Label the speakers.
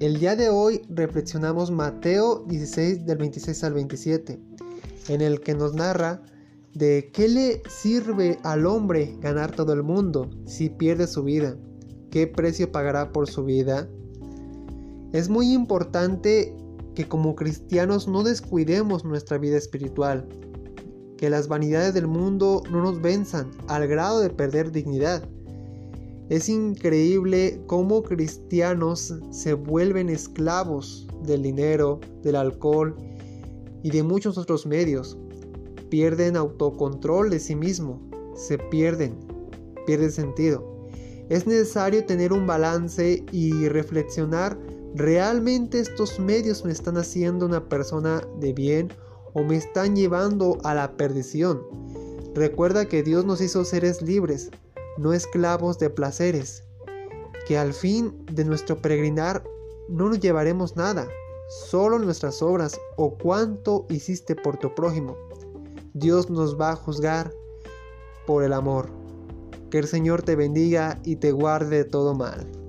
Speaker 1: El día de hoy reflexionamos Mateo 16 del 26 al 27, en el que nos narra de qué le sirve al hombre ganar todo el mundo si pierde su vida, qué precio pagará por su vida. Es muy importante que como cristianos no descuidemos nuestra vida espiritual, que las vanidades del mundo no nos venzan al grado de perder dignidad es increíble cómo cristianos se vuelven esclavos del dinero, del alcohol y de muchos otros medios. Pierden autocontrol de sí mismo, se pierden, pierden sentido. Es necesario tener un balance y reflexionar, ¿realmente estos medios me están haciendo una persona de bien o me están llevando a la perdición? Recuerda que Dios nos hizo seres libres, no esclavos de placeres, que al fin de nuestro peregrinar no nos llevaremos nada, solo nuestras obras o cuánto hiciste por tu prójimo. Dios nos va a juzgar por el amor. Que el Señor te bendiga y te guarde de todo mal.